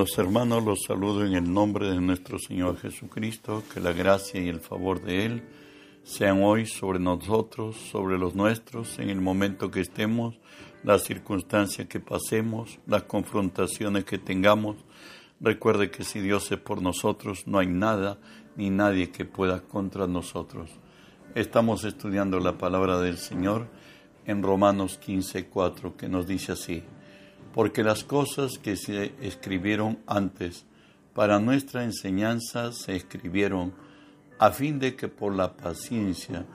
Amados hermanos, los saludo en el nombre de nuestro Señor Jesucristo, que la gracia y el favor de Él sean hoy sobre nosotros, sobre los nuestros, en el momento que estemos, las circunstancias que pasemos, las confrontaciones que tengamos. Recuerde que si Dios es por nosotros, no hay nada ni nadie que pueda contra nosotros. Estamos estudiando la palabra del Señor en Romanos 15:4, que nos dice así porque las cosas que se escribieron antes para nuestra enseñanza se escribieron a fin de que por la paciencia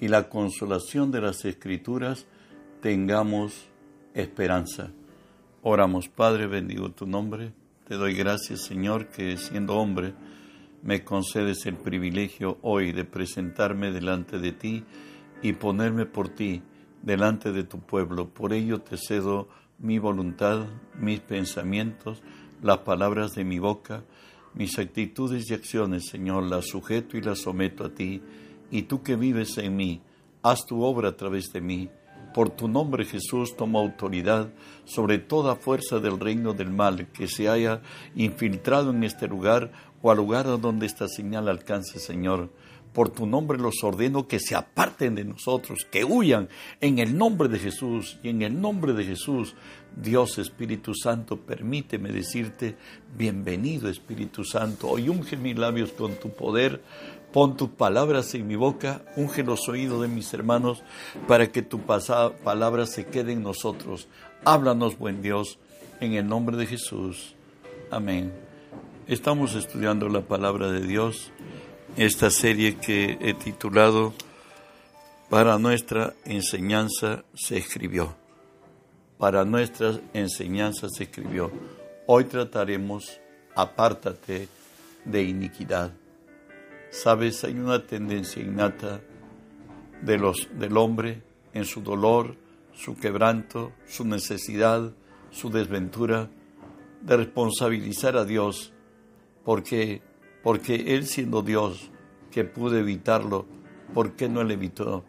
y la consolación de las escrituras tengamos esperanza. Oramos, Padre, bendigo tu nombre. Te doy gracias, Señor, que siendo hombre me concedes el privilegio hoy de presentarme delante de ti y ponerme por ti delante de tu pueblo. Por ello te cedo mi voluntad, mis pensamientos, las palabras de mi boca, mis actitudes y acciones, Señor, las sujeto y las someto a ti, y tú que vives en mí, haz tu obra a través de mí. Por tu nombre, Jesús, toma autoridad sobre toda fuerza del reino del mal que se haya infiltrado en este lugar o al lugar donde esta señal alcance, Señor por tu nombre los ordeno que se aparten de nosotros, que huyan en el nombre de Jesús. Y en el nombre de Jesús, Dios Espíritu Santo, permíteme decirte, bienvenido Espíritu Santo. Hoy unge mis labios con tu poder, pon tus palabras en mi boca, unge los oídos de mis hermanos, para que tu palabra se quede en nosotros. Háblanos, buen Dios, en el nombre de Jesús. Amén. Estamos estudiando la palabra de Dios esta serie que he titulado Para nuestra enseñanza se escribió. Para nuestra enseñanza se escribió. Hoy trataremos Apártate de iniquidad. Sabes, hay una tendencia innata de los, del hombre en su dolor, su quebranto, su necesidad, su desventura, de responsabilizar a Dios porque porque Él siendo Dios, que pudo evitarlo, ¿por qué no lo evitó?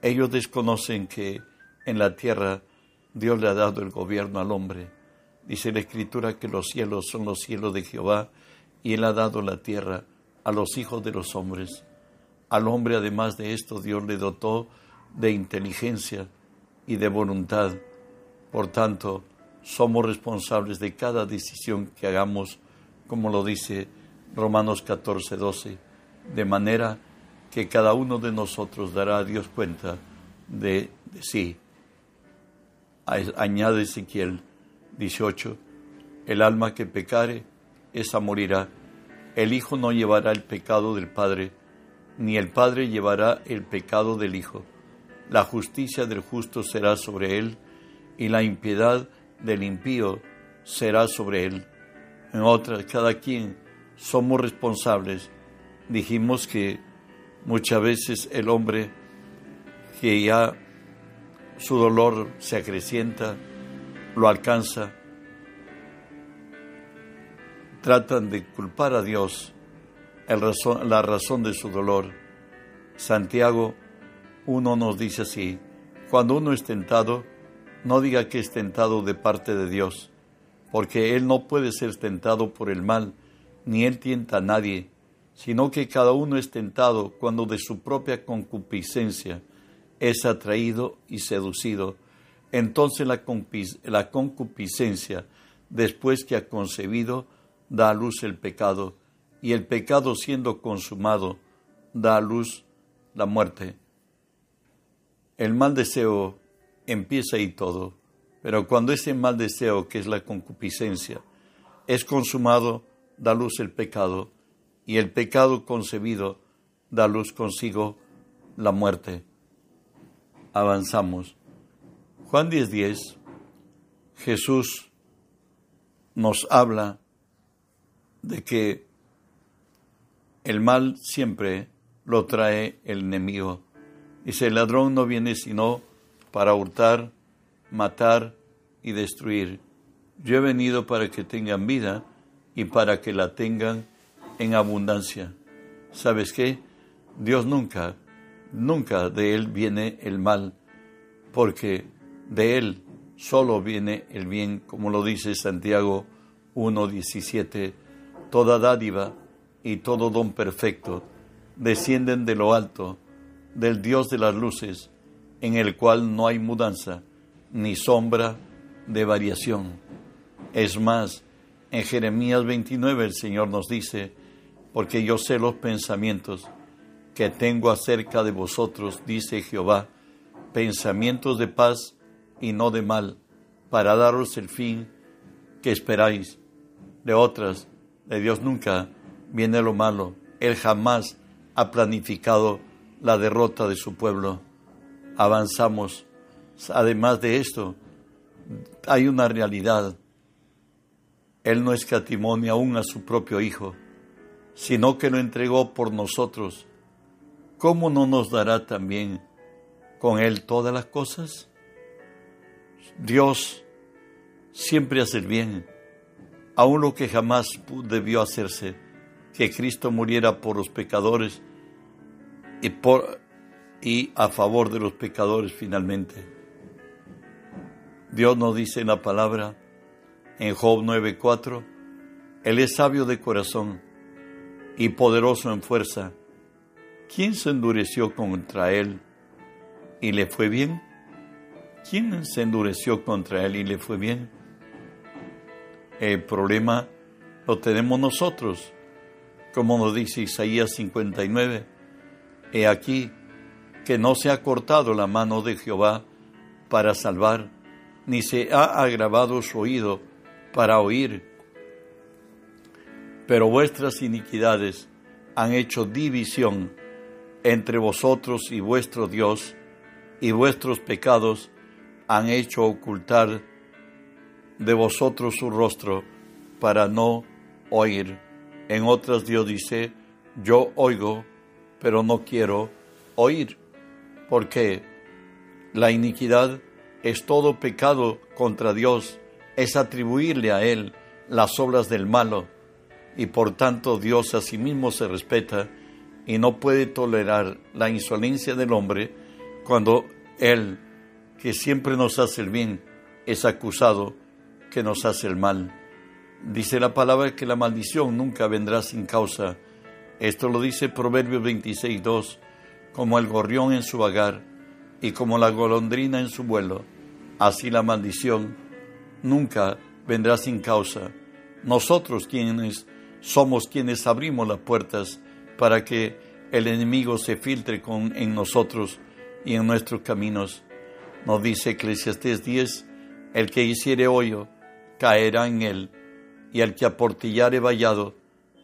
Ellos desconocen que en la tierra Dios le ha dado el gobierno al hombre. Dice la Escritura que los cielos son los cielos de Jehová y Él ha dado la tierra a los hijos de los hombres. Al hombre, además de esto, Dios le dotó de inteligencia y de voluntad. Por tanto, somos responsables de cada decisión que hagamos, como lo dice Romanos 14, 12, de manera que cada uno de nosotros dará a Dios cuenta de, sí. Añade Ezequiel 18, el alma que pecare, esa morirá. El Hijo no llevará el pecado del Padre, ni el Padre llevará el pecado del Hijo. La justicia del justo será sobre él, y la impiedad del impío será sobre él. En otra, cada quien somos responsables. Dijimos que muchas veces el hombre que ya su dolor se acrecienta, lo alcanza, tratan de culpar a Dios la razón de su dolor. Santiago 1 nos dice así, cuando uno es tentado, no diga que es tentado de parte de Dios, porque Él no puede ser tentado por el mal, ni él tienta a nadie, sino que cada uno es tentado cuando de su propia concupiscencia es atraído y seducido. Entonces la, concupiscencia, después que ha concebido, da a luz el pecado, y el pecado siendo consumado, da a luz la muerte. El mal deseo empieza ahí todo, pero cuando ese mal deseo, que es la concupiscencia, es consumado, da luz el pecado, y el pecado concebido da luz consigo la muerte. Avanzamos. Juan 10:10, 10, Jesús nos habla de que el mal siempre lo trae el enemigo. Dice, el ladrón no viene sino para hurtar, matar y destruir. Yo he venido para que tengan vida y para que la tengan en abundancia. ¿Sabes qué? Dios nunca, nunca de Él viene el mal, porque de Él solo viene el bien, como lo dice Santiago 1.17, toda dádiva y todo don perfecto descienden de lo alto, del Dios de las luces, en el cual no hay mudanza ni sombra de variación. Es más, en Jeremías 29 el Señor nos dice, porque yo sé los pensamientos que tengo acerca de vosotros, dice Jehová, pensamientos de paz y no de mal, para daros el fin que esperáis. De otras, de Dios nunca viene lo malo. Él jamás ha planificado la derrota de su pueblo. Avanzamos. Además de esto, hay una realidad. Él no escatimó ni aún a su propio Hijo, sino que lo entregó por nosotros. ¿Cómo no nos dará también con Él todas las cosas? Dios siempre hace el bien, aun lo que jamás debió hacerse que Cristo muriera por los pecadores y, por, y a favor de los pecadores finalmente. Dios nos dice en la palabra, en Job 9:4, Él es sabio de corazón y poderoso en fuerza. ¿Quién se endureció contra Él y le fue bien? ¿Quién se endureció contra Él y le fue bien? El problema lo tenemos nosotros como nos dice Isaías 59, he aquí que no se ha cortado la mano de Jehová para salvar, ni se ha agravado su oído para oír. Pero vuestras iniquidades han hecho división entre vosotros y vuestro Dios, y vuestros pecados han hecho ocultar de vosotros su rostro para no oír. En otras Dios dice, yo oigo, pero no quiero oír, porque la iniquidad es todo pecado contra Dios, es atribuirle a Él las obras del malo, y por tanto Dios a sí mismo se respeta y no puede tolerar la insolencia del hombre cuando Él, que siempre nos hace el bien, es acusado que nos hace el mal. Dice la palabra que la maldición nunca vendrá sin causa. Esto lo dice Proverbios 26, 2, como el gorrión en su vagar y como la golondrina en su vuelo, así la maldición nunca vendrá sin causa. Nosotros quienes somos quienes abrimos las puertas para que el enemigo se filtre en nosotros y en nuestros caminos. Nos dice Eclesiastés 10, el que hiciere hoyo caerá en él y al que aportillare vallado,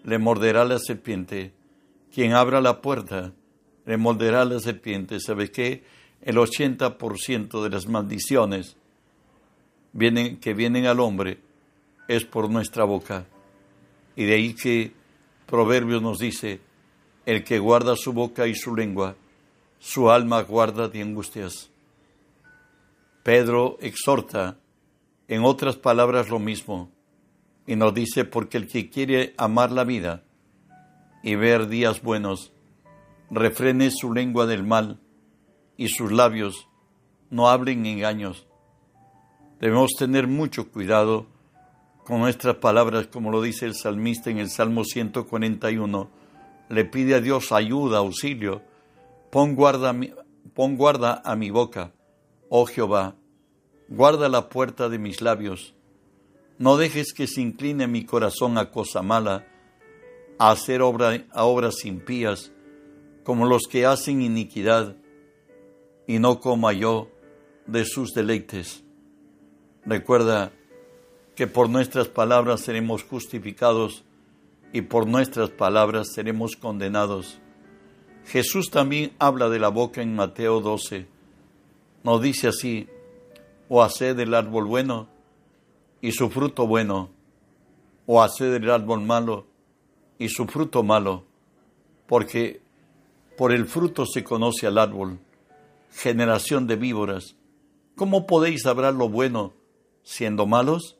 le morderá la serpiente. Quien abra la puerta, le morderá la serpiente. ¿Sabe qué? El 80% de las maldiciones vienen, que vienen al hombre es por nuestra boca. Y de ahí que Proverbios nos dice, el que guarda su boca y su lengua, su alma guarda de angustias. Pedro exhorta, en otras palabras, lo mismo y nos dice, porque el que quiere amar la vida y ver días buenos, refrene su lengua del mal y sus labios no hablen engaños. Debemos tener mucho cuidado con nuestras palabras, como lo dice el salmista en el Salmo 141. Le pide a Dios ayuda, auxilio. Pon guarda, pon guarda a mi boca, oh Jehová, guarda la puerta de mis labios no dejes que se incline mi corazón a cosa mala, a hacer obra, a obras impías, como los que hacen iniquidad, y no coma yo de sus deleites. Recuerda que por nuestras palabras seremos justificados y por nuestras palabras seremos condenados. Jesús también habla de la boca en Mateo 12. Nos dice así, o haced del árbol bueno y su fruto bueno, o hacer el árbol malo y su fruto malo, porque por el fruto se conoce al árbol, generación de víboras. ¿Cómo podéis hablar lo bueno siendo malos?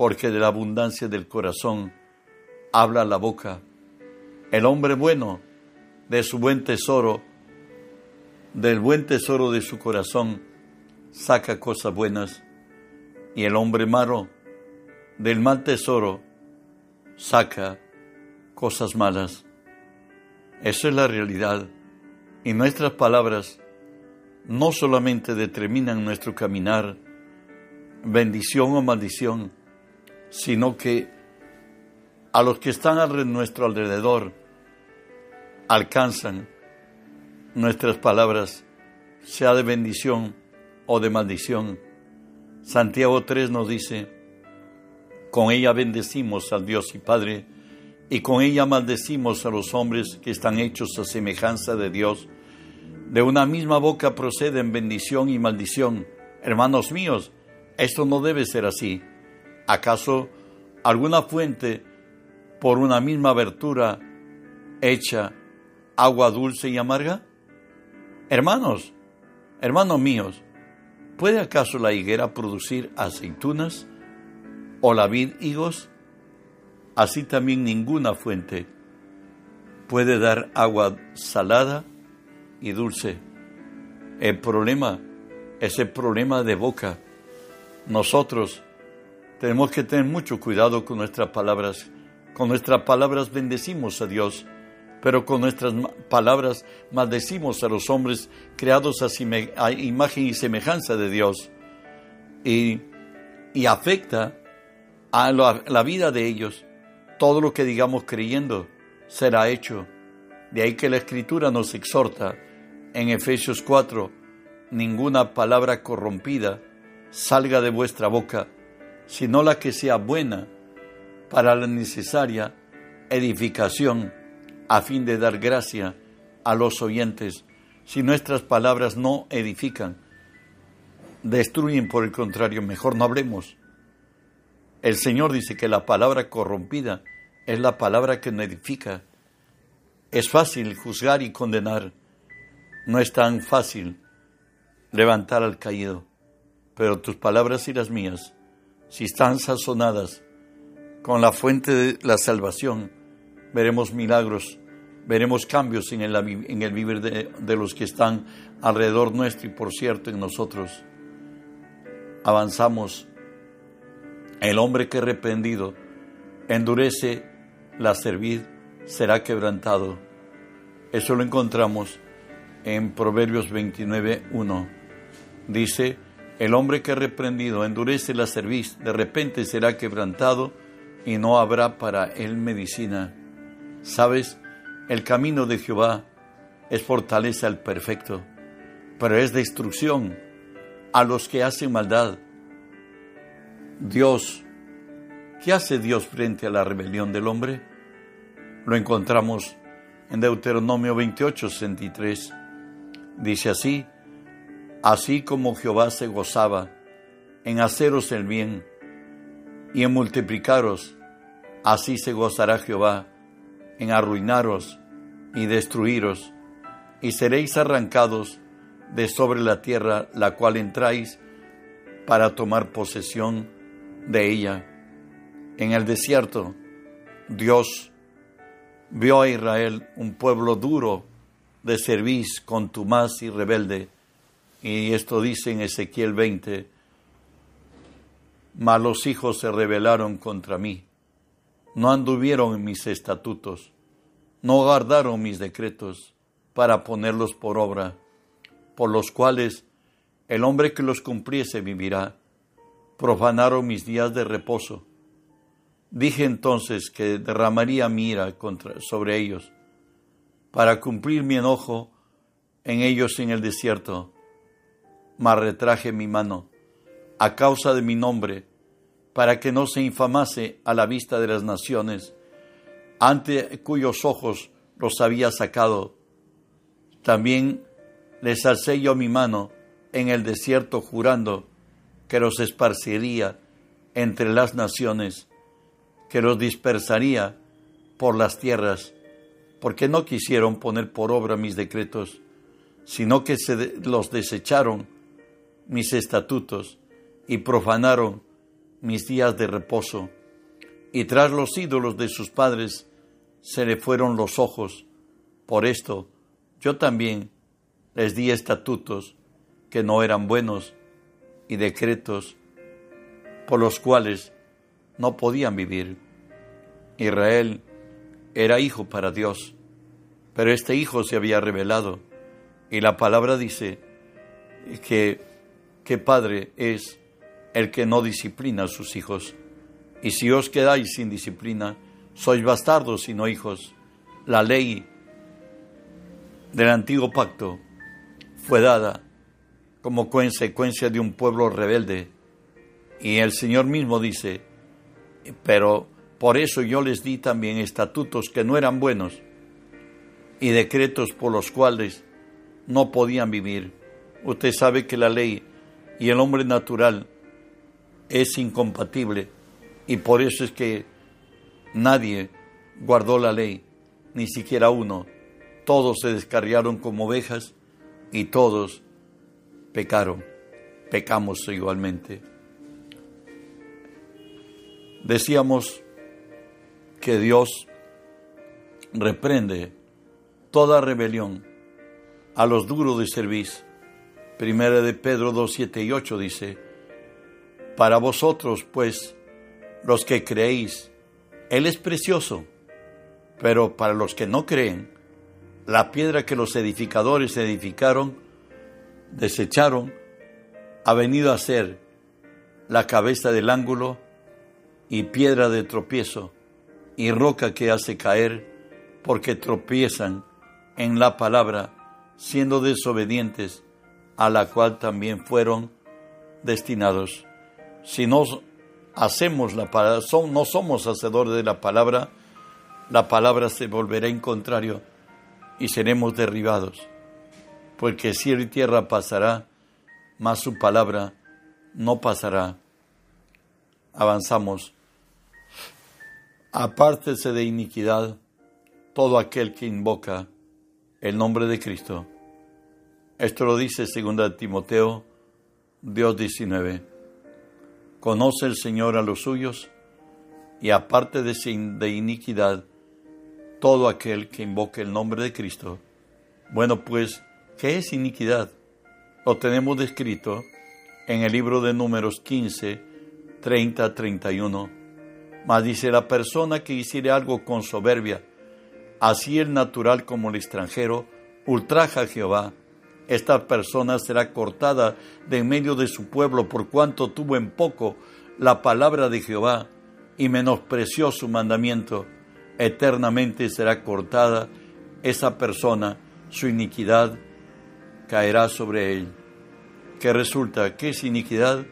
Porque de la abundancia del corazón habla la boca. El hombre bueno, de su buen tesoro, del buen tesoro de su corazón, saca cosas buenas y el hombre malo del mal tesoro saca cosas malas. Eso es la realidad. Y nuestras palabras no solamente determinan nuestro caminar, bendición o maldición, sino que a los que están a nuestro alrededor alcanzan nuestras palabras, sea de bendición o de maldición. Santiago 3 nos dice, con ella bendecimos al Dios y Padre, y con ella maldecimos a los hombres que están hechos a semejanza de Dios. De una misma boca proceden bendición y maldición. Hermanos míos, esto no debe ser así. ¿Acaso alguna fuente por una misma abertura hecha agua dulce y amarga? Hermanos, hermanos míos, ¿puede acaso la higuera producir aceitunas o la vid higos? Así también ninguna fuente puede dar agua salada y dulce. El problema es el problema de boca. Nosotros tenemos que tener mucho cuidado con nuestras palabras. Con nuestras palabras bendecimos a Dios, pero con nuestras palabras maldecimos a los hombres creados a, imagen y semejanza de Dios. Y, afecta a la vida de ellos todo lo que digamos creyendo será hecho. De ahí que la Escritura nos exhorta en Efesios 4, ninguna palabra corrompida salga de vuestra boca, sino la que sea buena para la necesaria edificación, a fin de dar gracia a los oyentes. Si nuestras palabras no edifican, destruyen por el contrario, mejor no hablemos. El Señor dice que la palabra corrompida es la palabra que no edifica. Es fácil juzgar y condenar. No es tan fácil levantar al caído. Pero tus palabras y las mías, si están sazonadas con la fuente de la salvación, veremos milagros, veremos cambios en el, vivir de, de los que están alrededor nuestro y por cierto en nosotros. Avanzamos. El hombre que reprendido endurece la cerviz será quebrantado. Eso lo encontramos en Proverbios 29.1. Dice, el hombre que reprendido endurece la cerviz, de repente será quebrantado y no habrá para él medicina. Sabes, el camino de Jehová es fortaleza al perfecto, pero es destrucción a los que hacen maldad. Dios, ¿qué hace Dios frente a la rebelión del hombre? Lo encontramos en Deuteronomio 28, 63. Dice así, así como Jehová se gozaba en haceros el bien y en multiplicaros, así se gozará Jehová en arruinaros y destruiros, y seréis arrancados de sobre la tierra la cual entráis para tomar posesión de ella. En el desierto, Dios vio a Israel un pueblo duro de servicio, contumaz y rebelde. Y esto dice en Ezequiel 20, mas los hijos se rebelaron contra mí, no anduvieron en mis estatutos, no guardaron mis decretos para ponerlos por obra, por los cuales el hombre que los cumpliese vivirá. Profanaron mis días de reposo Dije entonces que derramaría mi ira contra, sobre ellos, para cumplir mi enojo en ellos en el desierto. Mas retraje mi mano a causa de mi nombre, para que no se infamase a la vista de las naciones, ante cuyos ojos los había sacado. También les alcé yo mi mano en el desierto, jurando que los esparciría entre las naciones que los dispersaría por las tierras, porque no quisieron poner por obra mis decretos, sino que se los desecharon mis estatutos y profanaron mis días de reposo, y tras los ídolos de sus padres se le fueron los ojos. Por esto yo también les di estatutos que no eran buenos y decretos por los cuales no podían vivir. Israel era hijo para Dios, pero este hijo se había revelado y la palabra dice que, que padre es el que no disciplina a sus hijos. Y si os quedáis sin disciplina, sois bastardos y no hijos. La ley del antiguo pacto fue dada como consecuencia de un pueblo rebelde. Y el Señor mismo dice, pero por eso yo les di también estatutos que no eran buenos y decretos por los cuales no podían vivir. Usted sabe que la ley y el hombre natural es incompatible y por eso es que nadie guardó la ley, ni siquiera uno. Todos se descarriaron como ovejas y todos pecaron, pecamos igualmente. Decíamos que Dios reprende toda rebelión a los duros de servicio. Primera de Pedro 2, 7 y 8 dice, Para vosotros, pues, los que creéis, Él es precioso, pero para los que no creen, la piedra que los edificadores edificaron, desecharon, ha venido a ser la cabeza del ángulo y piedra de tropiezo y roca que hace caer porque tropiezan en la palabra, siendo desobedientes, a la cual también fueron destinados. Si no hacemos la palabra, no somos hacedores de la palabra, la palabra se volverá en contrario y seremos derribados. Porque cielo y tierra pasará, mas su palabra no pasará. Avanzamos. Apártese de iniquidad todo aquel que invoca el nombre de Cristo. Esto lo dice 2 Timoteo, Dios 19. Conoce el Señor a los suyos y aparte de, de iniquidad todo aquel que invoque el nombre de Cristo. Bueno, pues, ¿qué es iniquidad? Lo tenemos descrito en el libro de Números 15, 30, 31 mas dice la persona que hiciere algo con soberbia, así el natural como el extranjero, ultraja a Jehová. Esta persona será cortada de en medio de su pueblo por cuanto tuvo en poco la palabra de Jehová y menospreció su mandamiento. Eternamente será cortada esa persona, su iniquidad caerá sobre él. ¿Qué resulta? ¿Qué es iniquidad?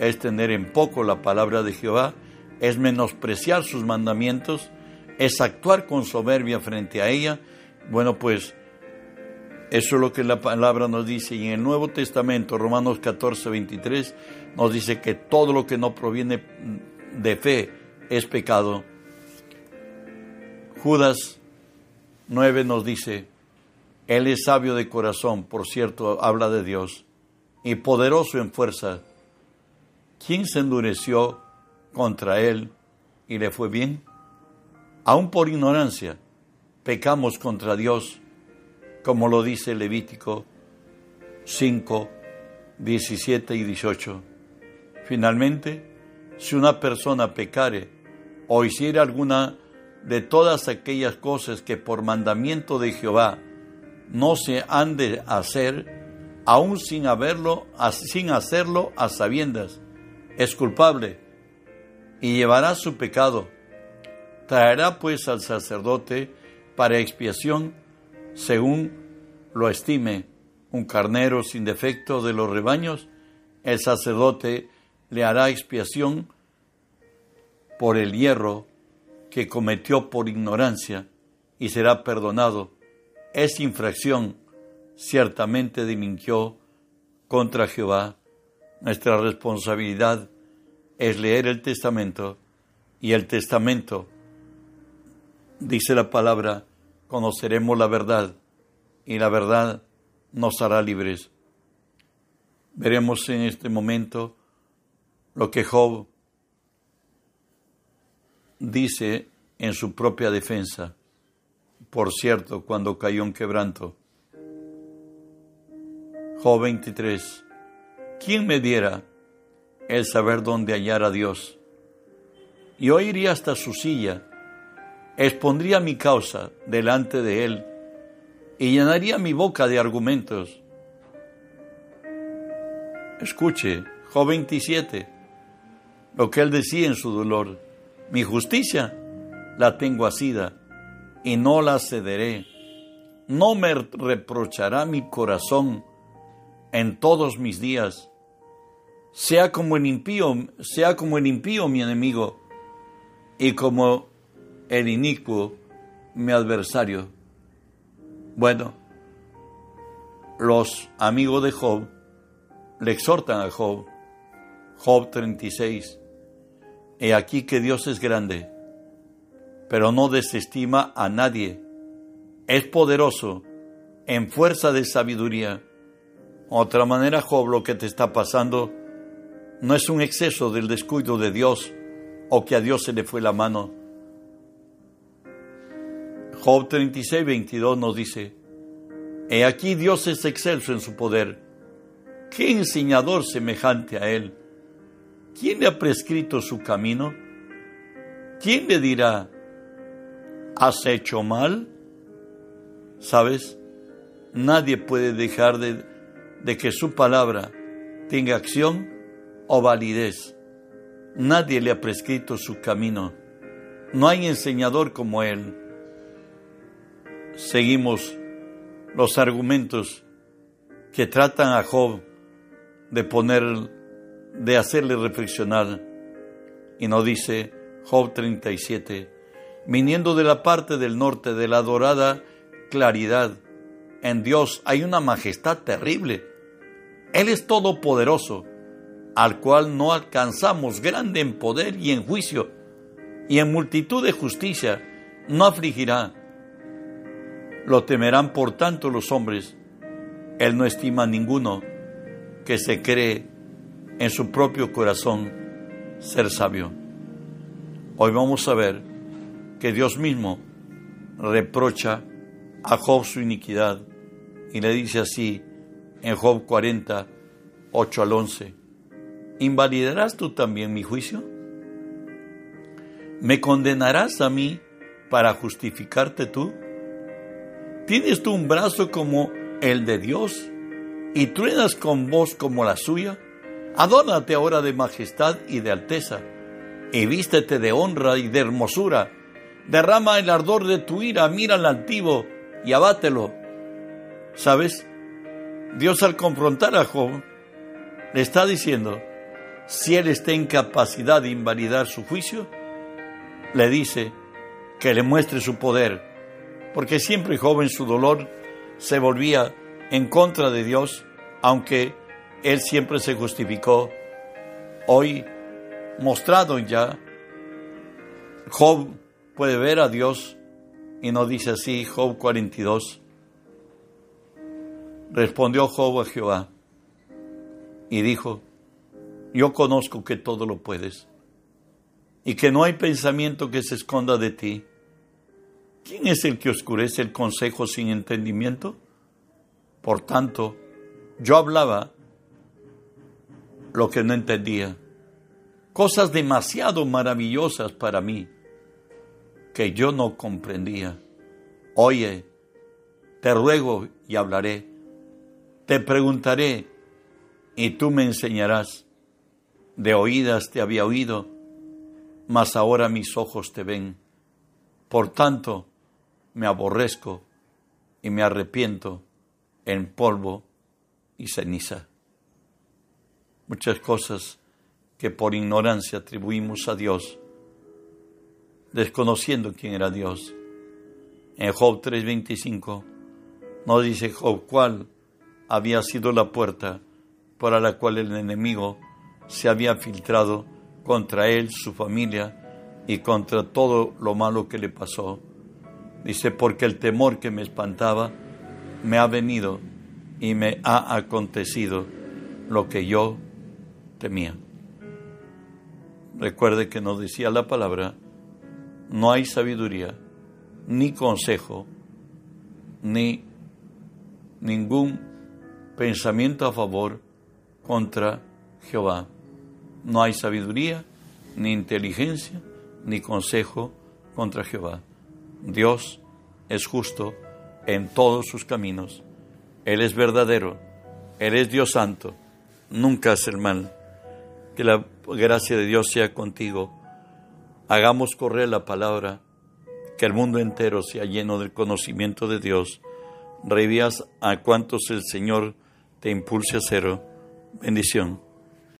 Es tener en poco la palabra de Jehová es menospreciar sus mandamientos, es actuar con soberbia frente a ella. Bueno, pues eso es lo que la palabra nos dice. Y en el Nuevo Testamento, Romanos 14, 23, nos dice que todo lo que no proviene de fe es pecado. Judas 9 nos dice, Él es sabio de corazón, por cierto, habla de Dios, y poderoso en fuerza. ¿Quién se endureció contra él y le fue bien. Aún por ignorancia, pecamos contra Dios, como lo dice Levítico 5, 17 y 18. Finalmente, si una persona pecare o hiciera alguna de todas aquellas cosas que por mandamiento de Jehová no se han de hacer, aún sin haberlo, sin hacerlo a sabiendas, es culpable y llevará su pecado. Traerá pues al sacerdote para expiación, según lo estime, un carnero sin defecto de los rebaños, el sacerdote le hará expiación por el hierro que cometió por ignorancia y será perdonado. Es infracción, ciertamente delinquió contra Jehová. Nuestra responsabilidad es leer el testamento y el testamento, dice la palabra, conoceremos la verdad y la verdad nos hará libres. Veremos en este momento lo que Job dice en su propia defensa. Por cierto, cuando cayó en quebranto. Job 23. ¿Quién me diera el saber dónde hallar a Dios. Yo iría hasta su silla, expondría mi causa delante de él y llenaría mi boca de argumentos. Escuche, Job 27, lo que él decía en su dolor. Mi justicia la tengo asida y no la cederé. No me reprochará mi corazón en todos mis días. Sea como el impío, sea como el impío mi enemigo y como el inicuo mi adversario. Bueno, los amigos de Job le exhortan a Job, Job 36, He aquí que Dios es grande, pero no desestima a nadie. Es poderoso en fuerza de sabiduría. Otra manera, Job, lo que te está pasando no es un exceso del descuido de Dios o que a Dios se le fue la mano. Job 36, 22 nos dice, He aquí Dios es excelso en su poder. ¿Qué enseñador semejante a él? ¿Quién le ha prescrito su camino? ¿Quién le dirá, has hecho mal? ¿Sabes? Nadie puede dejar de, de que su palabra tenga acción o validez. Nadie le ha prescrito su camino. No hay enseñador como él. Seguimos los argumentos que tratan a Job de poner de hacerle reflexionar. Y nos dice Job 37, viniendo de la parte del norte de la dorada claridad, en Dios hay una majestad terrible. Él es todopoderoso, al cual no alcanzamos grande en poder y en juicio, y en multitud de justicia no afligirá. Lo temerán por tanto los hombres. Él no estima a ninguno que se cree en su propio corazón ser sabio. Hoy vamos a ver que Dios mismo reprocha a Job su iniquidad y le dice así en Job 40, 8 al 11, ¿invalidarás tú también mi juicio? ¿Me condenarás a mí para justificarte tú? ¿Tienes tú un brazo como el de Dios y truenas con voz como la suya? Adórnate ahora de majestad y de alteza, y vístete de honra y de hermosura. Derrama el ardor de tu ira, mira al altivo y abátelo. ¿Sabes? Dios al confrontar a Job le está diciendo, si él está en capacidad de invalidar su juicio, le dice que le muestre su poder, porque siempre Job en su dolor se volvía en contra de Dios, aunque él siempre se justificó. Hoy, mostrado ya, Job puede ver a Dios y nos dice así, Job 42. Respondió Job a Jehová y dijo, yo conozco que todo lo puedes y que no hay pensamiento que se esconda de ti. ¿Quién es el que oscurece el consejo sin entendimiento? Por tanto, yo hablaba lo que no entendía. Cosas demasiado maravillosas para mí que yo no comprendía. Oye, te ruego y hablaré. Te preguntaré y tú me enseñarás. De oídas te había oído, mas ahora mis ojos te ven. Por tanto, me aborrezco y me arrepiento en polvo y ceniza muchas cosas que por ignorancia atribuimos a Dios, desconociendo quién era Dios. En Job 3:25 nos dice Job cuál había sido la puerta para la cual el enemigo se había filtrado contra él, su familia y contra todo lo malo que le pasó. Dice, porque el temor que me espantaba me ha venido y me ha acontecido lo que yo temía. Recuerde que nos decía la palabra, no hay sabiduría, ni consejo, ni ningún pensamiento a favor contra Jehová. No hay sabiduría, ni inteligencia, ni consejo contra Jehová. Dios es justo en todos sus caminos. Él es verdadero. Él es Dios santo. Nunca hace el mal. Que la gracia de Dios sea contigo. Hagamos correr la palabra. Que el mundo entero sea lleno del conocimiento de Dios. Revías a cuantos el Señor te impulse a cero. Bendición.